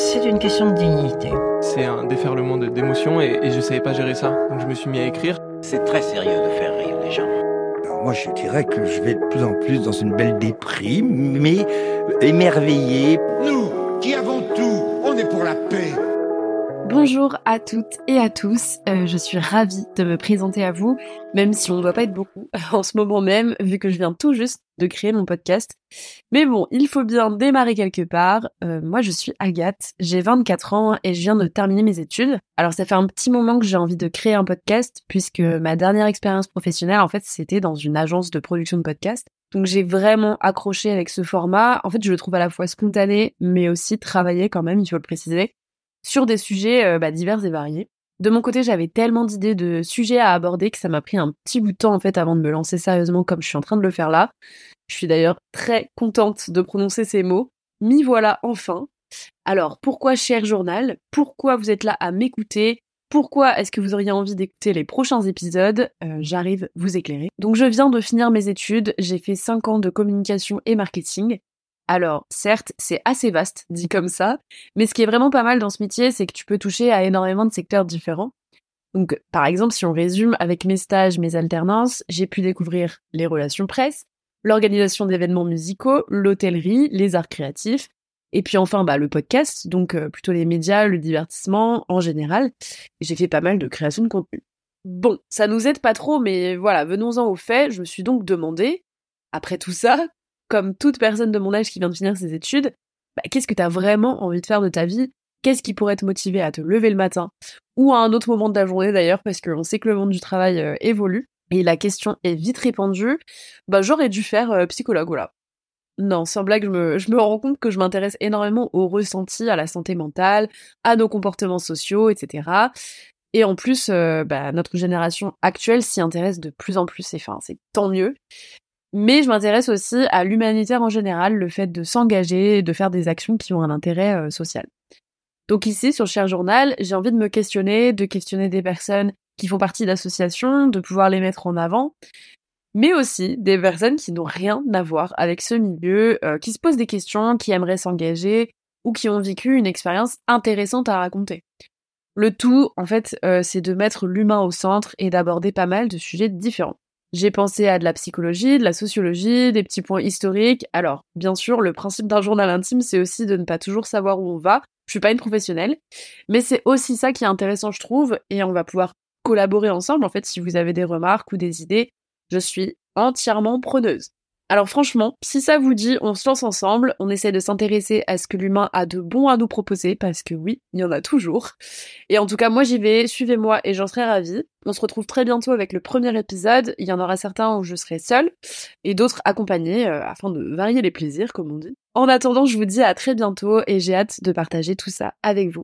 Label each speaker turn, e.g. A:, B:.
A: C'est une question de dignité.
B: C'est un déferlement de- d'émotions et, et je savais pas gérer ça. Donc je me suis mis à écrire.
A: C'est très sérieux de faire rire les gens.
C: Alors moi, je dirais que je vais de plus en plus dans une belle déprime, mais émerveillé.
D: Nous, qui avons tout, on est pour la paix.
E: Bonjour à toutes et à tous, Euh, je suis ravie de me présenter à vous, même si on ne doit pas être beaucoup en ce moment même, vu que je viens tout juste de créer mon podcast. Mais bon, il faut bien démarrer quelque part. Euh, moi, je suis Agathe, j'ai 24 ans et je viens de terminer mes études. Alors, ça fait un petit moment que j'ai envie de créer un podcast, puisque ma dernière expérience professionnelle, en fait, c'était dans une agence de production de podcast. Donc j'ai vraiment accroché avec ce format. En fait, je le trouve à la fois spontané, mais aussi travaillé quand même, il faut le préciser sur des sujets euh, bah, divers et variés. De mon côté, j'avais tellement d'idées de sujets à aborder que ça m'a pris un petit bout de temps en fait avant de me lancer sérieusement comme je suis en train de le faire là. Je suis d'ailleurs très contente de prononcer ces mots. M'y voilà enfin. Alors, pourquoi cher journal? Pourquoi vous êtes là à m'écouter? Pourquoi est-ce que vous auriez envie d'écouter les prochains épisodes? Euh, J'arrive vous éclairer. Donc je viens de finir mes études, j'ai fait 5 ans de communication et marketing. Alors, certes, c'est assez vaste, dit comme ça, mais ce qui est vraiment pas mal dans ce métier, c'est que tu peux toucher à énormément de secteurs différents. Donc, par exemple, si on résume avec mes stages, mes alternances, j'ai pu découvrir les relations presse, l'organisation d'événements musicaux, l'hôtellerie, les arts créatifs, et puis enfin, bah, le podcast, donc euh, plutôt les médias, le divertissement en général. J'ai fait pas mal de création de contenu. Bon, ça nous aide pas trop, mais voilà, venons-en au fait. Je me suis donc demandé, après tout ça, comme toute personne de mon âge qui vient de finir ses études, bah, qu'est-ce que t'as vraiment envie de faire de ta vie? Qu'est-ce qui pourrait te motiver à te lever le matin Ou à un autre moment de la journée d'ailleurs, parce qu'on sait que le monde du travail euh, évolue. Et la question est vite répandue. Bah, j'aurais dû faire euh, psychologue. Non, sans blague, je me, rends compte que je m'intéresse énormément au ressenti, à la santé mentale, à nos comportements sociaux, etc. Et en plus, euh, bah, notre génération actuelle s'y intéresse de plus en plus, et enfin, c'est tant mieux. Mais je m'intéresse aussi à l'humanitaire en général, le fait de s'engager, de faire des actions qui ont un intérêt euh, social. Donc ici, sur Cher Journal, j'ai envie de me questionner, de questionner des personnes qui font partie d'associations, de pouvoir les mettre en avant, mais aussi des personnes qui n'ont rien à voir avec ce milieu, euh, qui se posent des questions, qui aimeraient s'engager, ou qui ont vécu une expérience intéressante à raconter. Le tout, en fait, euh, c'est de mettre l'humain au centre et d'aborder pas mal de sujets différents. J'ai pensé à de la psychologie, de la sociologie, des petits points historiques. Alors, bien sûr, le principe d'un journal intime, c'est aussi de ne pas toujours savoir où on va. Je suis pas une professionnelle, mais c'est aussi ça qui est intéressant, je trouve, et on va pouvoir collaborer ensemble. En fait, si vous avez des remarques ou des idées, je suis entièrement preneuse. Alors franchement, si ça vous dit, on se lance ensemble, on essaie de s'intéresser à ce que l'humain a de bon à nous proposer, parce que oui, il y en a toujours. Et en tout cas, moi j'y vais, suivez-moi et j'en serai ravie. On se retrouve très bientôt avec le premier épisode, il y en aura certains où je serai seule, et d'autres accompagnés, euh, afin de varier les plaisirs, comme on dit. En attendant, je vous dis à très bientôt, et j'ai hâte de partager tout ça avec vous.